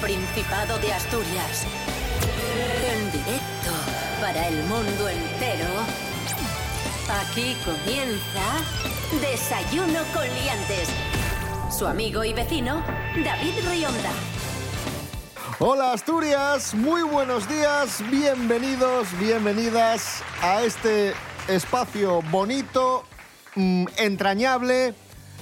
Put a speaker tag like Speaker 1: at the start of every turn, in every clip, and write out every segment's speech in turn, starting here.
Speaker 1: Principado de Asturias. En directo para el mundo entero. Aquí comienza Desayuno con Liantes. Su amigo y vecino, David Rionda.
Speaker 2: Hola Asturias, muy buenos días, bienvenidos, bienvenidas a este espacio bonito, mm, entrañable,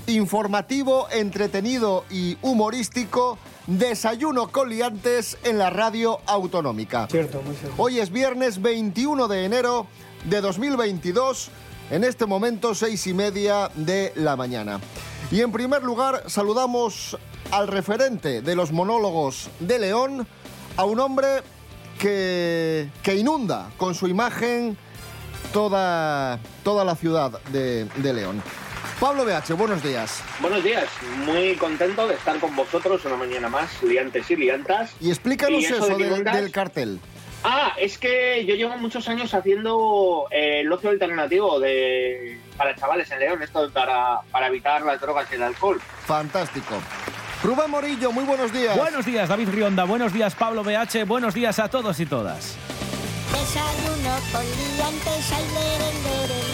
Speaker 2: informativo, entretenido y humorístico. Desayuno con liantes en la radio autonómica.
Speaker 3: Cierto, muy cierto.
Speaker 2: Hoy es viernes 21 de enero de 2022, en este momento seis y media de la mañana. Y en primer lugar saludamos al referente de los monólogos de León, a un hombre que, que inunda con su imagen toda, toda la ciudad de, de León. Pablo BH, buenos días.
Speaker 4: Buenos días, muy contento de estar con vosotros una mañana más, liantes y liantas.
Speaker 2: Y explícanos
Speaker 4: ¿Y eso
Speaker 2: eso,
Speaker 4: de que
Speaker 2: del, cartel.
Speaker 4: Ah, es que yo llevo muchos años haciendo eh, el ocio alternativo de para chavales en León, esto para, para evitar las drogas y el alcohol.
Speaker 2: Fantástico. Rubén Morillo, muy buenos días.
Speaker 5: Buenos días, David Rionda. Buenos días, Pablo BH. Buenos días a todos y todas.
Speaker 6: Desayuno con liantes, lere, lere.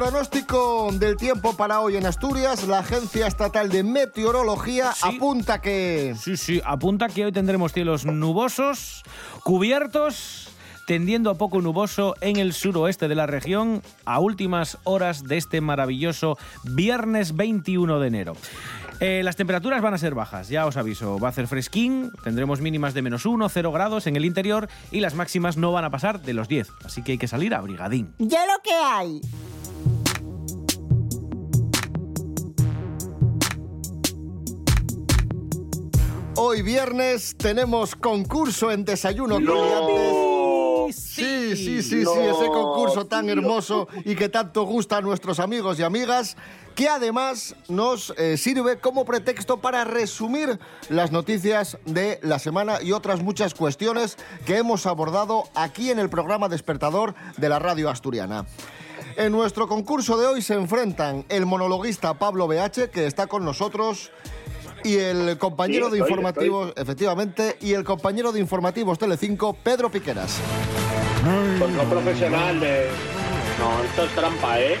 Speaker 2: Pronóstico del tiempo para hoy en Asturias. La Agencia Estatal de Meteorología
Speaker 5: Sí.
Speaker 2: apunta que...
Speaker 5: Sí, sí, apunta que hoy tendremos cielos nubosos, cubiertos, tendiendo a poco nuboso en el suroeste de la región a últimas horas de este maravilloso viernes 21 de enero. Eh, las temperaturas van a ser bajas, ya os aviso. Va a hacer fresquín, tendremos mínimas de menos 1, 0 grados en el interior y las máximas no van a pasar de los 10. Así que hay que salir abrigadín.
Speaker 6: Ya lo que hay.
Speaker 2: Hoy viernes tenemos concurso en Desayuno. Sí, sí, sí,
Speaker 4: No,
Speaker 2: sí, ese concurso tan
Speaker 4: tío.
Speaker 2: hermoso y que tanto gusta a nuestros amigos y amigas, que además nos eh, sirve como pretexto para resumir las noticias de la semana y otras muchas cuestiones que hemos abordado aquí en el programa Despertador de la radio asturiana. En nuestro concurso de hoy se enfrentan el monologuista Pablo BH, que está con nosotros, y el compañero
Speaker 4: Sí,
Speaker 2: de
Speaker 4: estoy,
Speaker 2: informativos, efectivamente, y el compañero de informativos Telecinco, Pedro Piqueras.
Speaker 4: Pues no profesional de... No, esto es trampa, ¿eh?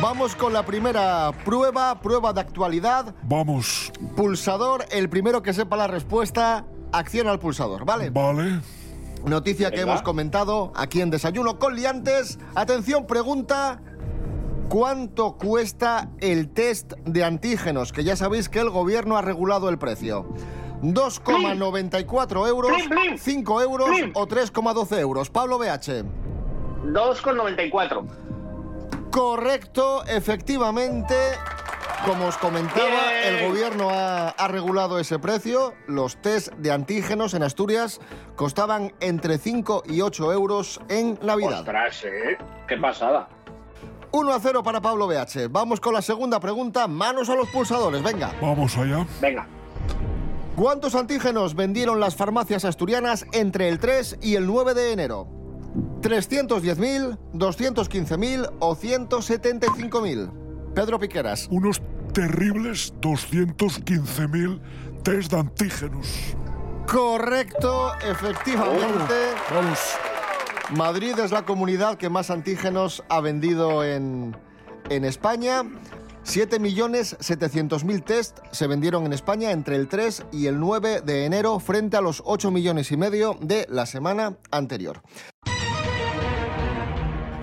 Speaker 2: Vamos con la primera prueba, prueba de actualidad.
Speaker 7: Vamos,
Speaker 2: Pulsador, el primero que sepa la respuesta, acciona al pulsador, ¿vale?
Speaker 7: vale.
Speaker 2: Noticia que hemos comentado aquí en Desayuno con Liantes. Atención, pregunta. ¿Cuánto cuesta el test de antígenos? Que ya sabéis que el gobierno ha regulado el precio. 2,94 euros,
Speaker 4: Blim, blim.
Speaker 2: 5 euros o 3,12 euros. Pablo BH.
Speaker 4: 2,94.
Speaker 2: Correcto, efectivamente. Como os comentaba,
Speaker 4: Bien.
Speaker 2: el gobierno ha, ha regulado ese precio. Los test de antígenos en Asturias costaban entre 5 y 8 euros en Navidad.
Speaker 4: Ostras, ¿eh? Qué pasada.
Speaker 2: 1 a 0 para Pablo BH. Vamos con la segunda pregunta. Manos a los pulsadores, venga.
Speaker 7: Vamos allá.
Speaker 4: Venga.
Speaker 2: ¿Cuántos antígenos vendieron las farmacias asturianas entre el 3 y el 9 de enero? ¿310.000, 215.000 o 175.000? Pedro Piqueras.
Speaker 7: Unos terribles 215.000 test de antígenos.
Speaker 2: Correcto, efectivamente.
Speaker 7: Vamos.
Speaker 2: Madrid es la comunidad que más antígenos ha vendido en, en España. 7.700.000 test se vendieron en España entre el 3 y el 9 de enero frente a los 8 millones y medio de la semana anterior.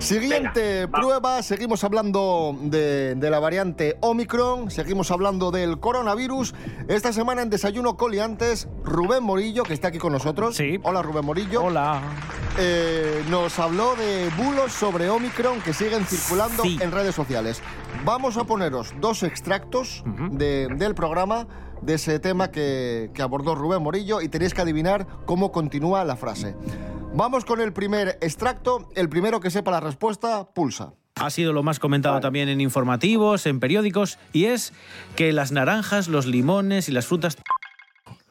Speaker 2: Siguiente
Speaker 4: Venga, va.
Speaker 2: prueba, seguimos hablando de, de la variante Omicron, seguimos hablando del coronavirus. Esta semana en Desayuno Coliantes, Rubén Morillo, que está aquí con nosotros.
Speaker 5: Sí.
Speaker 2: Hola Rubén Morillo.
Speaker 5: Hola.
Speaker 2: Eh, nos habló de bulos sobre Omicron que siguen circulando
Speaker 5: Sí.
Speaker 2: en redes sociales. Vamos a poneros dos extractos de- del programa de ese tema que, que abordó Rubén Morillo y tenéis que adivinar cómo continúa la frase. Vamos con el primer extracto. El primero que sepa la respuesta, pulsa.
Speaker 5: Ha sido lo más comentado también en informativos, en periódicos, y es que las naranjas, los limones y las frutas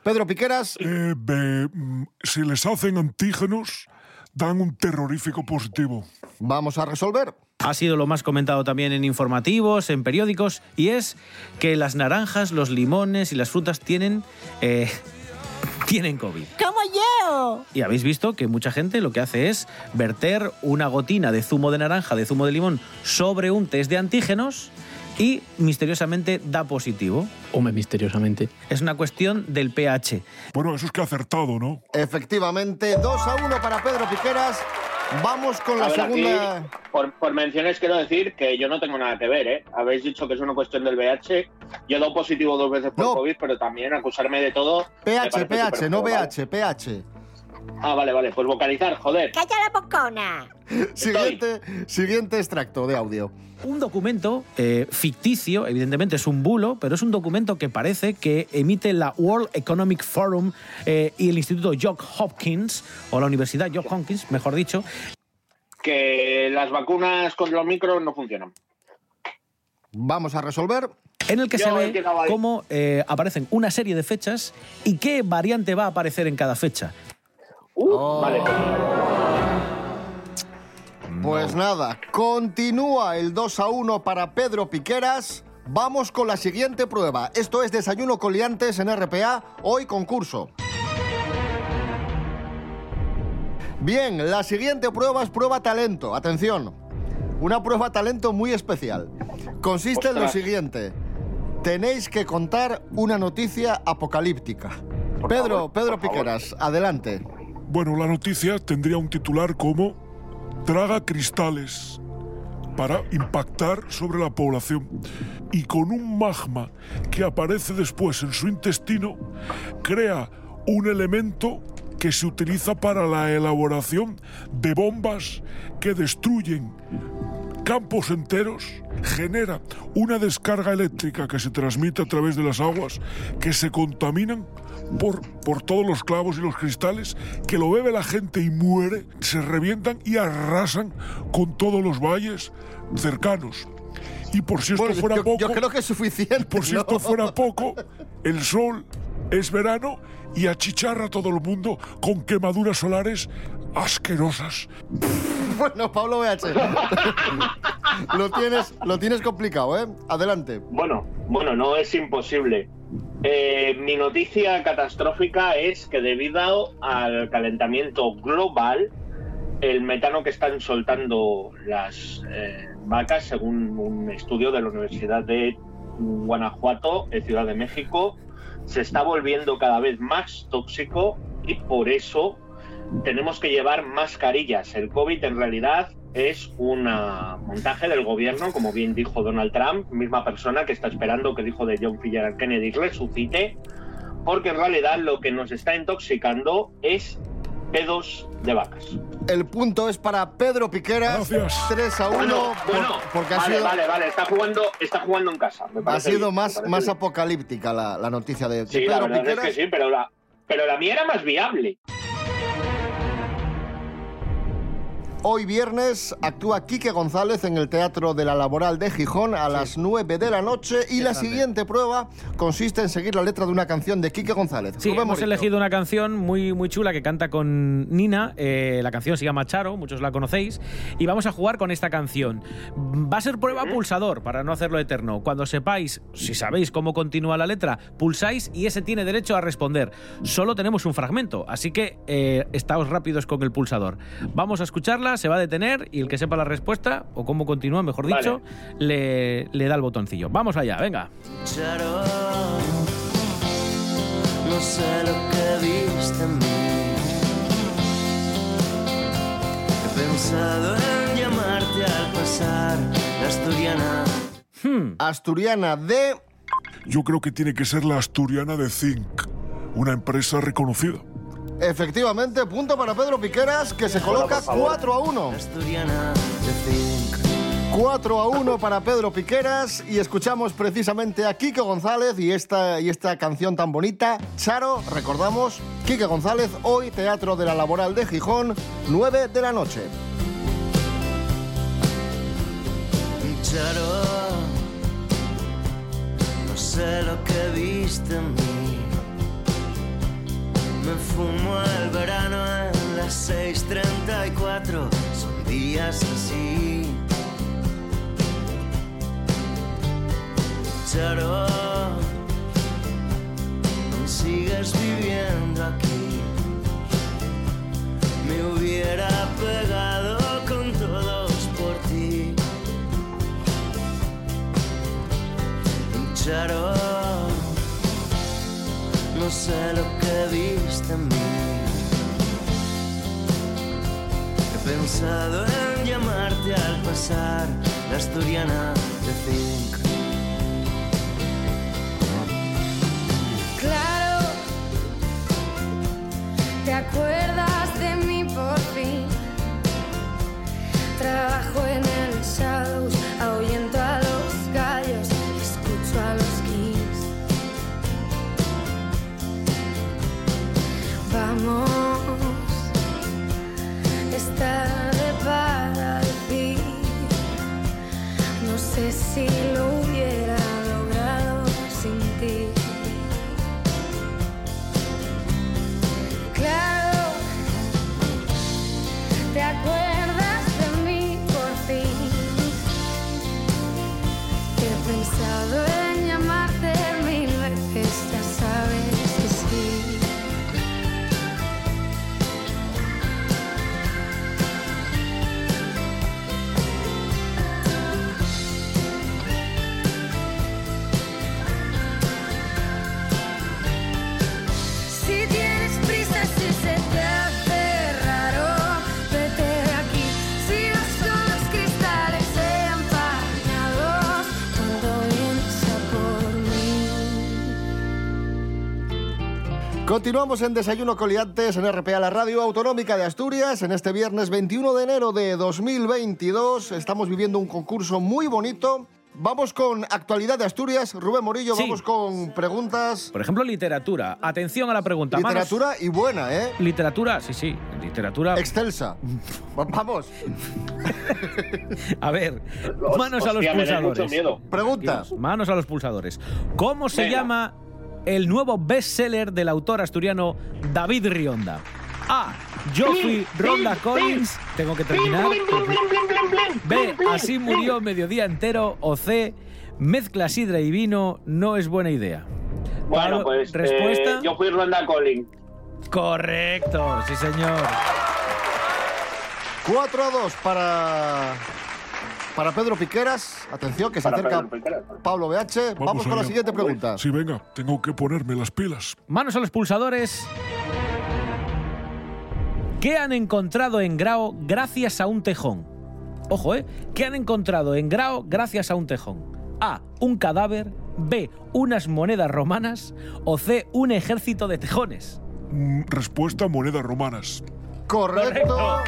Speaker 2: Pedro Piqueras,
Speaker 7: Eh, mm, si les hacen antígenos, dan un terrorífico positivo.
Speaker 2: vamos a resolver.
Speaker 5: ha sido lo más comentado también en informativos, en periódicos, y es que las naranjas, los limones y las frutas tienen, eh, tienen COVID.
Speaker 6: ¡Como
Speaker 5: Y habéis visto que mucha gente lo que hace es verter una gotina de zumo de naranja, de zumo de limón, sobre un test de antígenos y misteriosamente da positivo.
Speaker 3: Hombre, misteriosamente.
Speaker 5: Es una cuestión del pH.
Speaker 7: Bueno, eso es que ha acertado, ¿no?
Speaker 2: Efectivamente, 2 a 1 para Pedro Piqueras. Vamos con la
Speaker 4: ver,
Speaker 2: segunda.
Speaker 4: aquí, por, por menciones quiero decir que yo no tengo nada que ver, ¿eh? Habéis dicho que es una cuestión del VH. Yo he dado positivo dos veces por
Speaker 2: No.
Speaker 4: COVID, pero también acusarme de todo.
Speaker 2: PH, PH, no. BH, PH.
Speaker 4: Ah, vale, vale. Pues vocalizar, joder.
Speaker 6: ¡Calla la bocona!
Speaker 2: Siguiente, siguiente extracto de audio.
Speaker 5: Un documento eh, ficticio, evidentemente es un bulo, pero es un documento que parece que emite la World Economic Forum eh, y el Instituto Johns Hopkins, o la Universidad Johns Hopkins, mejor dicho,
Speaker 4: Que las vacunas contra los micros no funcionan.
Speaker 2: Vamos a resolver.
Speaker 5: en el que
Speaker 4: Yo
Speaker 5: se ve cómo eh, aparecen una serie de fechas y qué variante va a aparecer en cada fecha.
Speaker 4: Uh,
Speaker 2: Oh.
Speaker 4: Vale.
Speaker 2: Pues nada, continúa el 2 a 1 para Pedro Piqueras. Vamos con la siguiente prueba. Esto es Desayuno con Liantes en RPA, hoy concurso. Bien, la siguiente prueba es prueba talento. Atención, una prueba talento muy especial. Consiste en lo siguiente. Tenéis que contar una noticia apocalíptica.
Speaker 4: Por
Speaker 2: Pedro,
Speaker 4: favor,
Speaker 2: Pedro
Speaker 4: favor.
Speaker 2: Piqueras, adelante.
Speaker 7: Bueno, la noticia tendría un titular como Traga cristales para impactar sobre la población. Y con un magma que aparece después en su intestino crea un elemento que se utiliza para la elaboración de bombas que destruyen campos enteros, genera una descarga eléctrica que se transmite a través de las aguas, que se contaminan por, por todos los clavos y los cristales, que lo bebe la gente y muere, se revientan y arrasan con todos los valles cercanos. Y por si esto
Speaker 2: Bueno,
Speaker 7: fuera
Speaker 2: yo,
Speaker 7: poco,
Speaker 2: yo creo que es suficiente.
Speaker 7: por si
Speaker 2: ¿no?
Speaker 7: esto fuera poco, el sol es verano y achicharra a todo el mundo con quemaduras solares asquerosas.
Speaker 2: Bueno, Pablo BH. lo, tienes, lo tienes complicado, ¿eh? Adelante.
Speaker 4: Bueno, bueno, no es imposible. Eh, mi noticia catastrófica es que debido al calentamiento global, el metano que están soltando las eh, vacas, según un estudio de la Universidad de Guanajuato, en Ciudad de México, se está volviendo cada vez más tóxico y por eso tenemos que llevar mascarillas. El COVID en realidad es un montaje del gobierno, como bien dijo Donald Trump, misma persona que está esperando que el hijo de John F. Kennedy resucite, porque en realidad lo que nos está intoxicando es pedos de vacas.
Speaker 2: El punto es para Pedro Piqueras.
Speaker 7: Gracias.
Speaker 2: 3 a 1.
Speaker 4: Bueno,
Speaker 2: por-
Speaker 4: bueno,
Speaker 2: porque ha
Speaker 4: vale,
Speaker 2: sido,
Speaker 4: vale, vale, está jugando, está jugando en casa. me
Speaker 2: ha sido
Speaker 4: bien,
Speaker 2: más, más
Speaker 4: bien.
Speaker 2: apocalíptica la, la noticia de,
Speaker 4: Sí, la
Speaker 2: Pedro
Speaker 4: verdad
Speaker 2: Piqueras.
Speaker 4: es que sí, pero la, pero la mía era más viable.
Speaker 2: Hoy viernes actúa Quique González en el Teatro de la Laboral de Gijón a las 9 de la noche y la siguiente prueba consiste en seguir la letra de una canción de Quique González.
Speaker 5: Sí, hemos elegido una canción muy, muy chula que canta con Nina. Eh, la canción se llama Charo, muchos la conocéis. Y vamos a jugar con esta canción. Va a ser prueba pulsador para no hacerlo eterno. Cuando sepáis, si sabéis cómo continúa la letra, pulsáis y ese tiene derecho a responder. Solo tenemos un fragmento, así que eh, estáos rápidos con el pulsador. Vamos a escucharla, se va a detener y el que sepa la respuesta, o cómo continúa, mejor
Speaker 4: Vale.
Speaker 5: dicho, le, le da el botoncillo. Vamos allá, venga.
Speaker 8: Charo, no sé lo que viste en mí. He pensado en llamarte al pasar la asturiana.
Speaker 2: Asturiana de...
Speaker 7: Yo creo que tiene que ser la asturiana de Zinc, una empresa reconocida.
Speaker 2: Efectivamente, punto para Pedro Piqueras que se coloca
Speaker 4: por favor.
Speaker 2: 4 a 1.
Speaker 8: Asturiana de Zinc.
Speaker 2: 4 a 1 para Pedro Piqueras y escuchamos precisamente a Quique González y esta, y esta canción tan bonita, Charo, recordamos, Quique González, hoy Teatro de la Laboral de Gijón, 9 de la noche.
Speaker 8: Charo, no sé lo que viste en mí. Me fumo el verano en las 6:34, son días así. Charo, sigues viviendo aquí. Me hubiera pegado con todos por ti. Charo, no sé lo que viste en mí. He pensado en llamarte al pasar la asturiana de Zinc.
Speaker 9: Claro, te acuerdas de mí por fin. Trabajo en el Shadows,
Speaker 2: Continuamos en Desayuno Coliantes en RPA, la radio autonómica de Asturias. En este viernes 21 de enero de 2022 estamos viviendo un concurso muy bonito. Vamos con actualidad de Asturias. Rubén Morillo,
Speaker 5: Sí.
Speaker 2: vamos con preguntas.
Speaker 5: Por ejemplo, literatura. Atención a la pregunta. Manos-
Speaker 2: Literatura y buena, ¿eh?
Speaker 5: Literatura, sí, sí. Literatura.
Speaker 2: Excelsa. Va- Vamos.
Speaker 5: A ver, manos a los
Speaker 4: Hostia, me da mucho
Speaker 5: pulsadores.
Speaker 4: miedo.
Speaker 2: Pregunta.
Speaker 5: Manos a los pulsadores. ¿Cómo se
Speaker 4: Venga.
Speaker 5: llama el nuevo bestseller del autor asturiano David Rionda? A. Geoffrey Ronda Collins. Tengo que terminar. B. Así murió mediodía entero. O C. Mezcla sidra y vino no es buena idea.
Speaker 4: Bueno,
Speaker 5: Pablo,
Speaker 4: pues
Speaker 5: respuesta.
Speaker 4: eh, yo fui Ronda Colin.
Speaker 5: Correcto, sí señor.
Speaker 2: 4 a 2 para, para Pedro Piqueras. Atención, que se
Speaker 4: Para
Speaker 2: acerca
Speaker 4: Piqueras.
Speaker 2: Pablo BH. Vamos, con la siguiente pregunta.
Speaker 7: Sí, venga, tengo que ponerme las pilas.
Speaker 5: Manos a los pulsadores. ¿Qué han encontrado en Grao gracias a un tejón? Ojo, ¿eh? ¿Qué han encontrado en Grao gracias a un tejón? A. Un cadáver. B. Unas monedas romanas. O C. Un ejército de tejones.
Speaker 7: Mm, respuesta, monedas romanas.
Speaker 2: Correcto.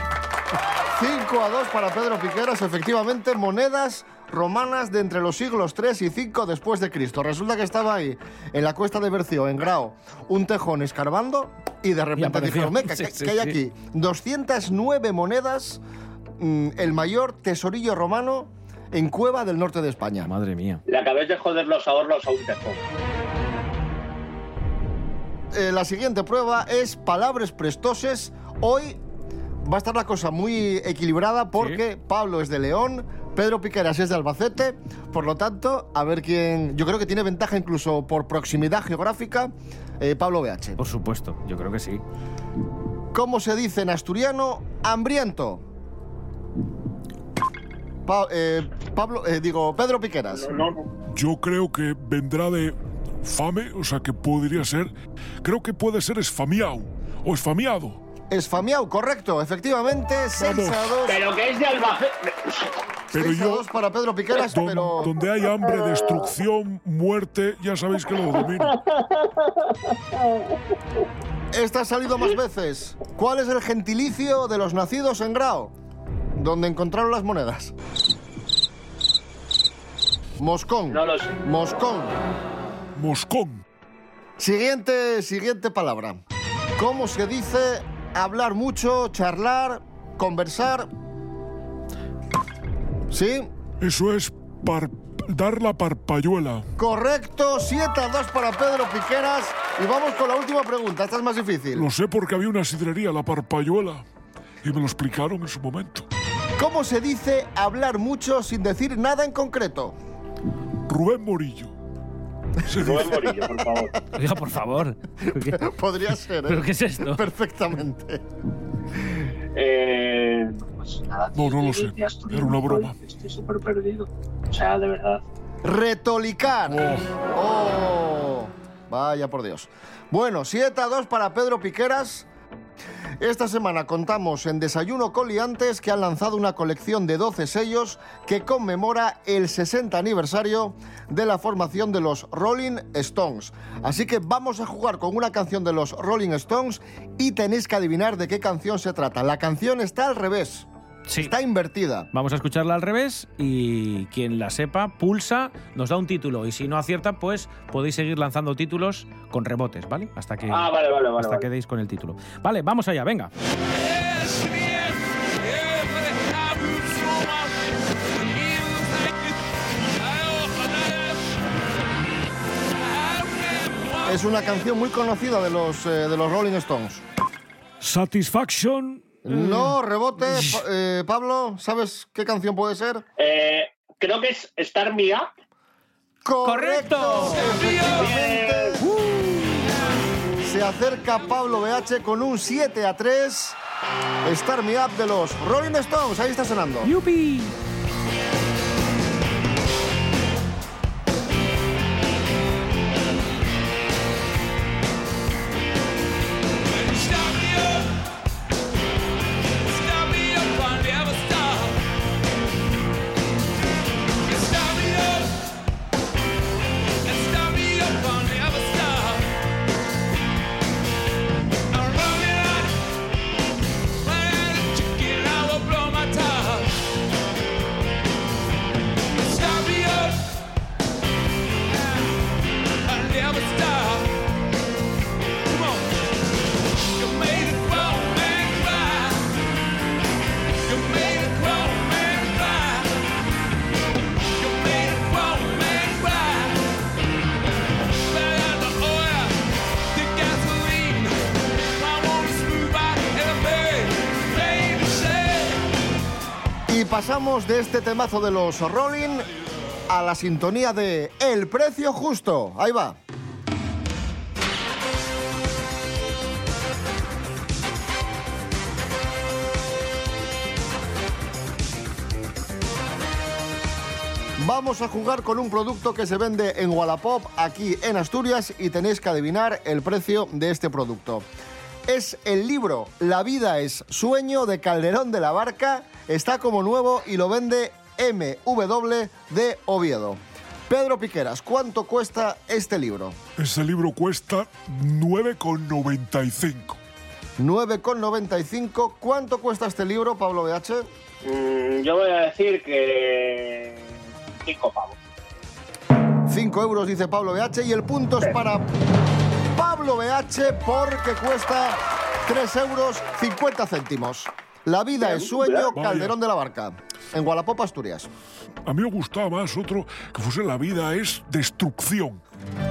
Speaker 2: 5 a 2 para Pedro Piqueras. Efectivamente, monedas romanas de entre los siglos 3 y 5 después de Cristo. Resulta que estaba ahí, en la cuesta de Bercio, en Grao, un tejón escarbando y de repente dijeron, "Meca,
Speaker 5: Sí,
Speaker 2: ¿qué,
Speaker 5: sí,
Speaker 2: qué hay
Speaker 5: sí.
Speaker 2: aquí? 209 monedas, mm, el mayor tesorillo romano en Cueva del norte de España.
Speaker 5: Madre mía.
Speaker 4: Le acabéis de joder los ahorros a un tejón.
Speaker 2: Eh, la siguiente prueba es palabras prestoses. Hoy va a estar la cosa muy equilibrada porque Pablo es de León, Pedro Piqueras es de Albacete, por lo tanto, a ver quién... Yo creo que tiene ventaja incluso por proximidad geográfica eh, Pablo BH.
Speaker 5: Por supuesto, yo creo que sí.
Speaker 2: ¿Cómo se dice en asturiano hambriento? Pa- eh, Pablo, eh, digo, Pedro Piqueras.
Speaker 4: No, no.
Speaker 7: Yo creo que vendrá de fame, o sea que podría ser. Creo que puede ser esfamiao o esfamiado.
Speaker 2: Esfamiao, correcto, efectivamente, 6 a 2.
Speaker 4: Pero que es de Albacete.
Speaker 7: Pero
Speaker 2: 6 a
Speaker 7: yo,
Speaker 2: 2 para Pedro Piqueras,
Speaker 7: don-
Speaker 2: pero...
Speaker 7: donde hay hambre, destrucción, muerte, ya sabéis que lo domino.
Speaker 2: Esta ha salido más veces. ¿Cuál es el gentilicio de los nacidos en Grao? Donde encontraron las monedas. Moscón.
Speaker 4: No lo sé.
Speaker 2: Moscón.
Speaker 7: Moscón.
Speaker 2: Siguiente, siguiente palabra. ¿Cómo se dice hablar mucho, charlar, conversar? ¿Sí?
Speaker 7: Eso es par- dar la parpayuela.
Speaker 2: Correcto, 7 a 2 para Pedro Piqueras. Y vamos con la última pregunta, esta es más difícil.
Speaker 7: Lo sé porque había una sidrería, la parpayuela, y me lo explicaron en su momento.
Speaker 2: ¿Cómo se dice hablar mucho sin decir nada en concreto?
Speaker 7: Rubén Morillo.
Speaker 4: Rubén. Morillo, por favor.
Speaker 5: Oiga, por favor. ¿Qué-
Speaker 2: Podría ser, ¿eh?
Speaker 5: ¿Pero qué es esto?
Speaker 2: Perfectamente.
Speaker 4: Eh, pues nada,
Speaker 7: No, no lo sé. Era una broma.
Speaker 4: Estoy súper perdido. O sea, de verdad.
Speaker 2: Retolicar. Oh. Vaya por Dios. Bueno, 7 a 2 para Pedro Piqueras. Esta semana contamos en Desayuno con Liantes que han lanzado una colección de 12 sellos que conmemora el 60 aniversario de la formación de los Rolling Stones. Así que vamos a jugar con una canción de los Rolling Stones y tenéis que adivinar de qué canción se trata. La canción está al revés,
Speaker 5: Sí.
Speaker 2: está invertida.
Speaker 5: Vamos a escucharla al revés y quien la sepa, pulsa, nos da un título. Y si no acierta, pues podéis seguir lanzando títulos con rebotes, ¿vale? Hasta que,
Speaker 4: Ah, vale, vale, vale.
Speaker 5: hasta
Speaker 4: vale.
Speaker 5: que deis con el título. Vale, vamos allá, venga.
Speaker 2: Es una canción muy conocida de los, eh, de los Rolling Stones.
Speaker 7: Satisfaction.
Speaker 2: No, rebote. Pa- eh, Pablo, ¿sabes qué canción puede ser?
Speaker 4: Eh, creo que es Star Me Up.
Speaker 5: ¡Correcto!
Speaker 2: Efectivamente. Se acerca Pablo BH con un 7 a 3. Star Me Up de los Rolling Stones. Ahí está sonando.
Speaker 5: ¡Yupi!
Speaker 2: Pasamos de este temazo de los Rolling a la sintonía de El Precio Justo. Ahí va. Vamos a jugar con un producto que se vende en Wallapop aquí en Asturias y tenéis que adivinar el precio de este producto. Es el libro La vida es sueño de Calderón de la Barca. Está como nuevo y lo vende MW de Oviedo. Pedro Piqueras, ¿cuánto cuesta este libro?
Speaker 7: Ese libro cuesta 9,95.
Speaker 2: 9,95. ¿Cuánto cuesta este libro, Pablo BH?
Speaker 4: Mm, yo voy a decir que. Cinco pavos.
Speaker 2: 5 euros, dice Pablo BH. Y el punto es para Pablo BH porque cuesta 3 euros 50 céntimos. La vida es sueño. Calderón de la Barca. En Wallapop, Asturias.
Speaker 7: A mí me gustaba más otro que fuese La vida es destrucción.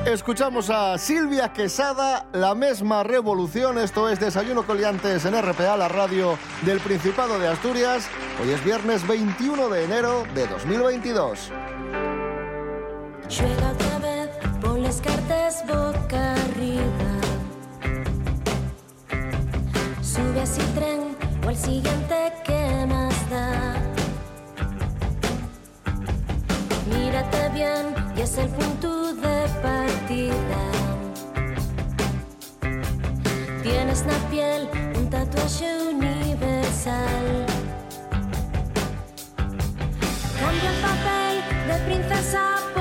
Speaker 2: Escuchamos a Silvia Quesada, la misma revolución. Esto es Desayuno Coliantes en RPA, la radio del Principado de Asturias. Hoy es viernes 21 de enero de 2022.
Speaker 3: Las cartas boca arriba. Sube a ese tren o al siguiente que más da. Mírate bien y es el punto de partida. Tienes la piel un tatuaje universal. Cambia el papel de princesa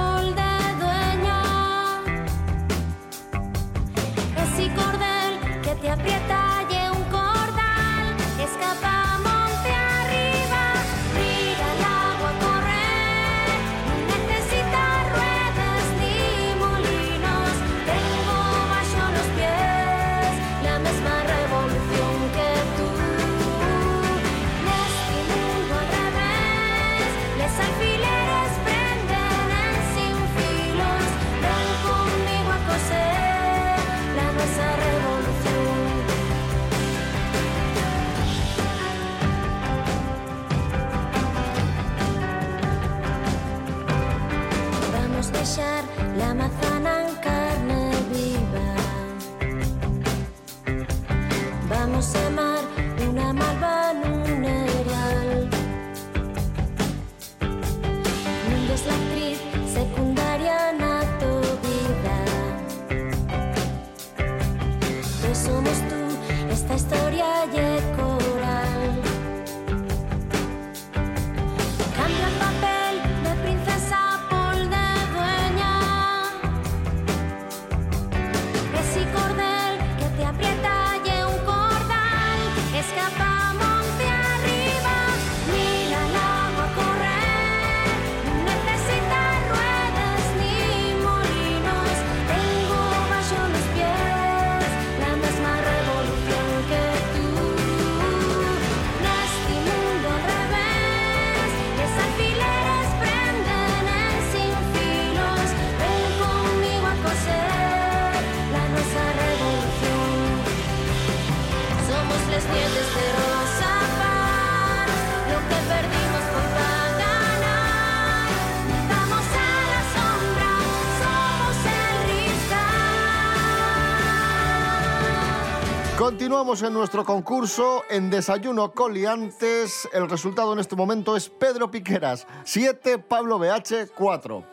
Speaker 2: Continuamos en nuestro concurso en Desayuno Coliantes. El resultado en este momento es Pedro Piqueras, 7, Pablo BH, 4.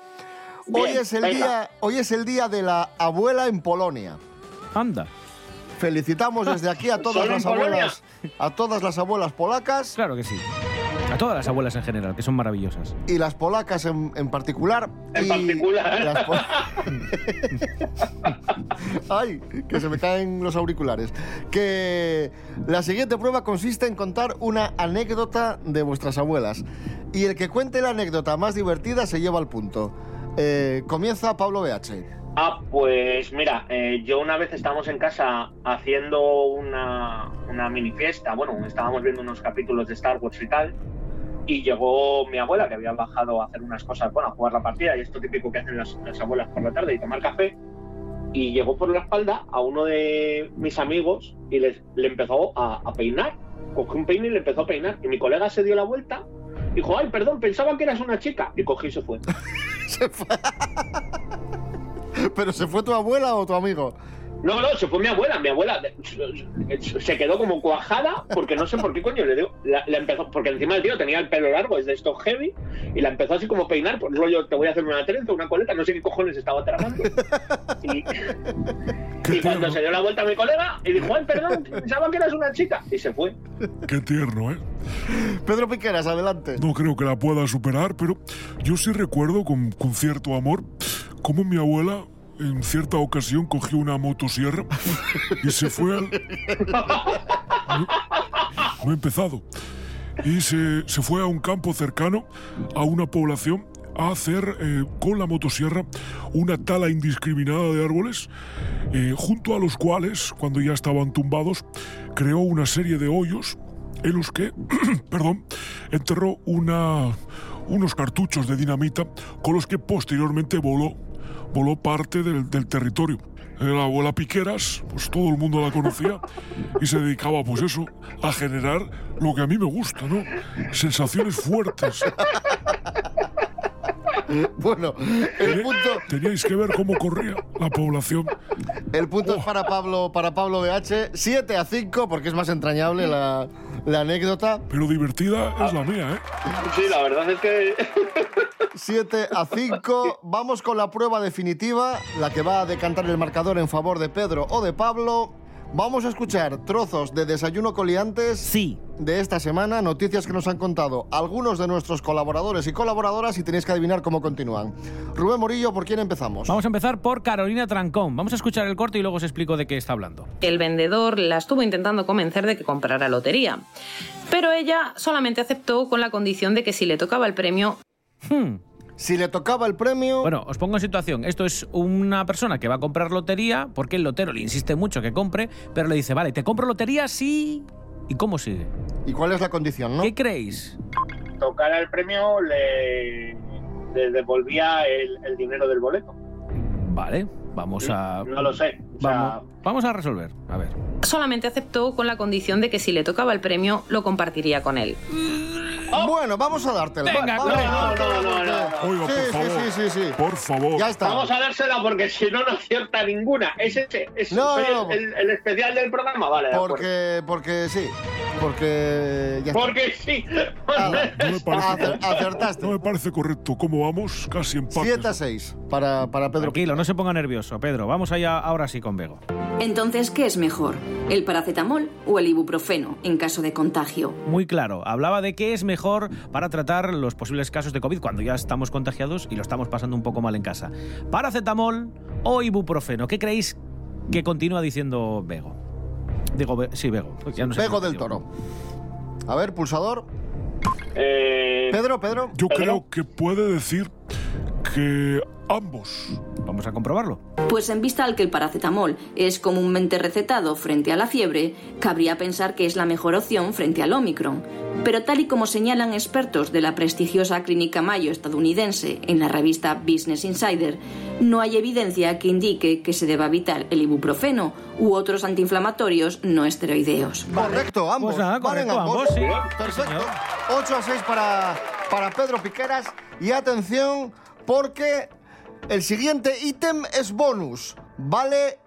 Speaker 2: Hoy, es el día, hoy es el día de la abuela en Polonia.
Speaker 5: Anda.
Speaker 2: Felicitamos desde aquí a todas
Speaker 4: ¿Solo en
Speaker 2: las abuelas, a todas las abuelas polacas
Speaker 5: Claro que sí. A todas las abuelas en general, que son maravillosas.
Speaker 2: y las polacas en, en particular.
Speaker 4: En
Speaker 2: y
Speaker 4: particular.
Speaker 2: las po- Ay, que se me caen los auriculares. Que la siguiente prueba consiste en contar una anécdota de vuestras abuelas. Y el que cuente la anécdota más divertida se lleva el punto. Eh, comienza Pablo BH.
Speaker 4: Ah, pues mira, eh, yo una vez estábamos en casa haciendo una, una mini fiesta, bueno, estábamos viendo unos capítulos de Star Wars y tal, y llegó mi abuela que había bajado a hacer unas cosas, bueno, a jugar la partida, y esto típico que hacen las, las abuelas por la tarde, y tomar café, y llegó por la espalda a uno de mis amigos y les- le empezó a, a peinar, cogió un peine y le empezó a peinar, y mi colega se dio la vuelta, dijo, ay, perdón, pensaba que eras una chica, y cogió y se fue.
Speaker 2: Se fue. ¿Pero se fue tu abuela o tu amigo?
Speaker 4: No, no, se fue mi abuela. Mi abuela eh, se quedó como cuajada porque no sé por qué coño le dio. La, la empezó, porque encima el tío tenía el pelo largo, es de estos heavy, y la empezó así como a peinar, por rollo, te voy a hacer una trenza, una coleta, no sé qué cojones estaba tramando. Y, y cuando se dio la vuelta a mi colega, y dijo, ay, perdón, pensaba que eras una chica, y se fue.
Speaker 7: Qué tierno, ¿eh?
Speaker 2: Pedro Piqueras, adelante.
Speaker 7: No creo que la pueda superar, pero yo sí recuerdo con, con cierto amor cómo mi abuela en cierta ocasión cogió una motosierra y se fue al... No, he empezado. Y se, se fue a un campo cercano, a una población, a hacer eh, con la motosierra una tala indiscriminada de árboles, eh, junto a los cuales, cuando ya estaban tumbados, creó una serie de hoyos en los que, perdón, enterró una, unos cartuchos de dinamita con los que posteriormente voló, voló parte del, del territorio. La abuela Piqueras, pues todo el mundo la conocía y se dedicaba, pues eso, a generar lo que a mí me gusta, ¿no? Sensaciones fuertes.
Speaker 2: Bueno, el punto,
Speaker 7: Teníais que ver cómo corría la población.
Speaker 2: el punto es para Pablo, para Pablo BH. 7 a 5, porque es más entrañable la, la anécdota.
Speaker 7: Pero divertida es la mía, ¿eh?
Speaker 4: Sí, la verdad es que
Speaker 2: 7 a 5. Vamos con la prueba definitiva, la que va a decantar el marcador en favor de Pedro o de Pablo. Vamos a escuchar trozos de Desayuno Coliantes
Speaker 5: Sí.
Speaker 2: de esta semana, noticias que nos han contado algunos de nuestros colaboradores y colaboradoras y tenéis que adivinar cómo continúan. Rubén Morillo, ¿por quién empezamos?
Speaker 5: Vamos a empezar por Carolina Trancón. Vamos a escuchar el corte y luego os explico de qué está hablando.
Speaker 10: El vendedor la estuvo intentando convencer de que comprara lotería. Pero ella solamente aceptó con la condición de que si le tocaba el premio,
Speaker 5: Hmm.
Speaker 2: Si le tocaba el premio...
Speaker 5: Bueno, os pongo en situación. Esto es una persona que va a comprar lotería porque el lotero le insiste mucho que compre, pero le dice, vale, te compro lotería, sí. ¿Y cómo sigue?
Speaker 2: ¿Y cuál es la condición, no?
Speaker 5: ¿Qué creéis?
Speaker 4: tocar el premio le, le devolvía el, el dinero del boleto.
Speaker 5: Vale, vamos a...
Speaker 4: No lo sé. O sea,
Speaker 5: Vamos, vamos a resolver. A ver.
Speaker 10: solamente aceptó con la condición de que si le tocaba el premio, lo compartiría con él.
Speaker 2: Bueno, vamos a dártela.
Speaker 5: Venga, no,
Speaker 2: vamos,
Speaker 4: no, no, no, no.
Speaker 7: Oiga,
Speaker 2: Sí,
Speaker 7: por
Speaker 2: sí,
Speaker 7: favor.
Speaker 2: sí, sí, sí.
Speaker 7: Por favor.
Speaker 2: Ya está.
Speaker 4: Vamos a dársela porque si no, no acierta ninguna. ¿Es ese? ¿Es
Speaker 2: No,
Speaker 4: soy
Speaker 2: no, no.
Speaker 4: el, especial del programa? Vale, de acuerdo.
Speaker 2: Porque, porque sí. Porque ya está.
Speaker 4: Porque sí.
Speaker 2: Ah,
Speaker 7: No me parece,
Speaker 2: acer- acertaste.
Speaker 7: no me parece correcto. ¿Cómo vamos? Casi empate.
Speaker 2: 7 a 6 para, para Pedro.
Speaker 5: Tranquilo, no se ponga nervioso, Pedro. Vamos allá ahora sí con Bego.
Speaker 11: Entonces, ¿qué es mejor? ¿El paracetamol o el ibuprofeno en caso de contagio?
Speaker 5: Muy claro, hablaba de qué es mejor para tratar los posibles casos de COVID cuando ya estamos contagiados y lo estamos pasando un poco mal en casa. ¿Paracetamol o ibuprofeno? ¿Qué creéis que continúa diciendo Bego? Digo, Be- sí, Bego. Ya no sé
Speaker 2: Pego
Speaker 5: cómo
Speaker 2: del
Speaker 5: digo.
Speaker 2: toro. A ver, pulsador.
Speaker 4: Eh,
Speaker 2: Pedro, Pedro.
Speaker 7: Yo
Speaker 4: ¿Pedro?
Speaker 7: creo que puede decir que ambos.
Speaker 5: Vamos a comprobarlo.
Speaker 11: Pues en vista al que el paracetamol es comúnmente recetado frente a la fiebre, cabría pensar que es la mejor opción frente al Omicron. Pero tal y como señalan expertos de la prestigiosa clínica Mayo estadounidense en la revista Business Insider, no hay evidencia que indique que se deba evitar el ibuprofeno u otros antiinflamatorios no esteroideos.
Speaker 2: Correcto, ambos.
Speaker 5: Pues nada, correcto, ambos, sí.
Speaker 2: Perfecto.
Speaker 5: Sí, señor.
Speaker 2: 8 a 6 para, para Pedro Piqueras. Y atención, porque el siguiente ítem es bonus. Vale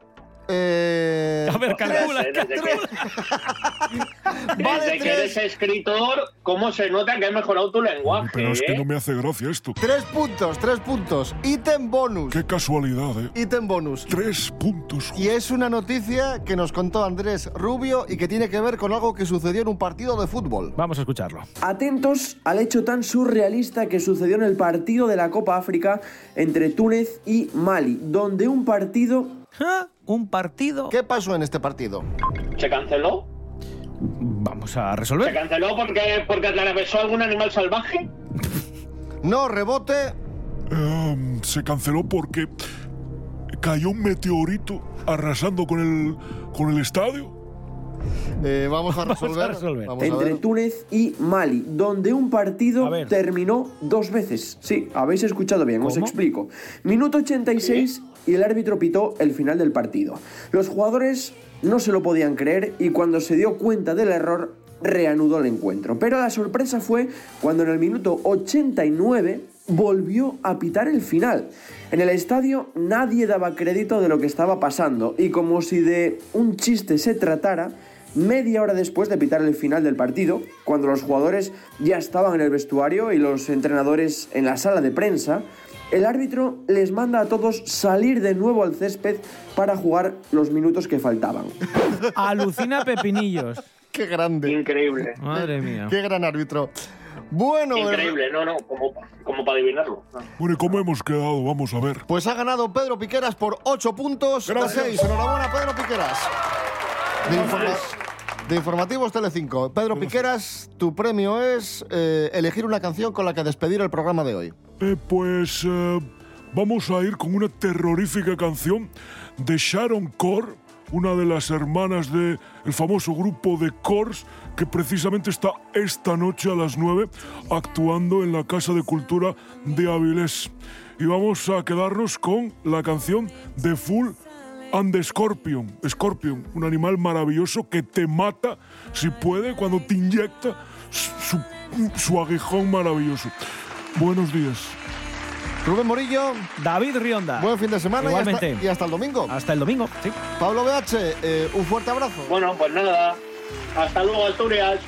Speaker 2: Eh,
Speaker 5: A ver, calcula,
Speaker 4: Desde que-
Speaker 2: Vale,
Speaker 4: Desde que eres escritor, ¿cómo se nota que has mejorado tu lenguaje?
Speaker 7: Pero es que
Speaker 4: eh?
Speaker 7: no me hace gracia esto.
Speaker 2: Tres puntos, tres puntos. Ítem bonus.
Speaker 7: Qué casualidad, ¿eh?
Speaker 2: Ítem bonus.
Speaker 7: Tres puntos.
Speaker 2: Y es una noticia que nos contó Andrés Rubio y que tiene que ver con algo que sucedió en un partido de fútbol.
Speaker 5: Vamos a escucharlo.
Speaker 12: Atentos al hecho tan surrealista que sucedió en el partido de la Copa África entre Túnez y Mali, donde un partido
Speaker 5: Ah, Un partido.
Speaker 2: ¿Qué pasó en este partido?
Speaker 4: ¿Se canceló?
Speaker 5: Vamos a
Speaker 4: ¿Se
Speaker 5: resolver.
Speaker 4: canceló porque, porque atravesó algún animal salvaje?
Speaker 2: No, rebote.
Speaker 7: Em, se canceló porque cayó un meteorito arrasando con el, con el estadio.
Speaker 2: Eh, vamos a resolver.
Speaker 5: resolver.
Speaker 2: Vamos a
Speaker 12: entre
Speaker 2: ver.
Speaker 12: Túnez y Mali, donde un partido
Speaker 5: A
Speaker 12: terminó dos veces. Sí, habéis escuchado bien, os
Speaker 5: ¿Cómo?
Speaker 12: explico. Minuto 86 y el árbitro pitó el final del partido. Los jugadores no se lo podían creer y cuando se dio cuenta del error reanudó el encuentro. Pero la sorpresa fue cuando en el minuto 89 volvió a pitar el final. En el estadio nadie daba crédito de lo que estaba pasando y como si de un chiste se tratara, media hora después de pitar el final del partido, cuando los jugadores ya estaban en el vestuario y los entrenadores en la sala de prensa, el árbitro les manda a todos salir de nuevo al césped para jugar los minutos que faltaban.
Speaker 5: Alucina Pepinillos.
Speaker 2: Qué grande.
Speaker 4: Increíble.
Speaker 5: Madre mía.
Speaker 2: Qué gran árbitro. Bueno,
Speaker 4: Increíble, no, no, como, como para adivinarlo.
Speaker 7: Bueno, ¿y cómo hemos quedado? Vamos a ver.
Speaker 2: pues ha ganado Pedro Piqueras por 8 puntos
Speaker 7: Gracias.
Speaker 2: 6. Enhorabuena, Pedro Piqueras. De, informa- de Informativos Telecinco. Pedro Piqueras, tu premio es eh, elegir una canción con la que despedir el programa de hoy.
Speaker 7: Eh, pues eh, vamos a ir con una terrorífica canción de Sharon Core, una de las hermanas del famoso grupo de Cors, que precisamente está esta noche a las 9 actuando en la Casa de Cultura de Avilés. Y vamos a quedarnos con la canción de Full and the Scorpion. Scorpion, un animal maravilloso que te mata si puede cuando te inyecta su, su aguijón maravilloso. Buenos días.
Speaker 2: Rubén Morillo,
Speaker 5: David Rionda.
Speaker 2: buen fin de semana y hasta,
Speaker 5: Igualmente.
Speaker 2: y hasta el domingo.
Speaker 5: Hasta el domingo. Sí.
Speaker 2: Pablo BH, eh, un fuerte abrazo.
Speaker 4: Bueno, pues nada. Hasta luego, Asturias.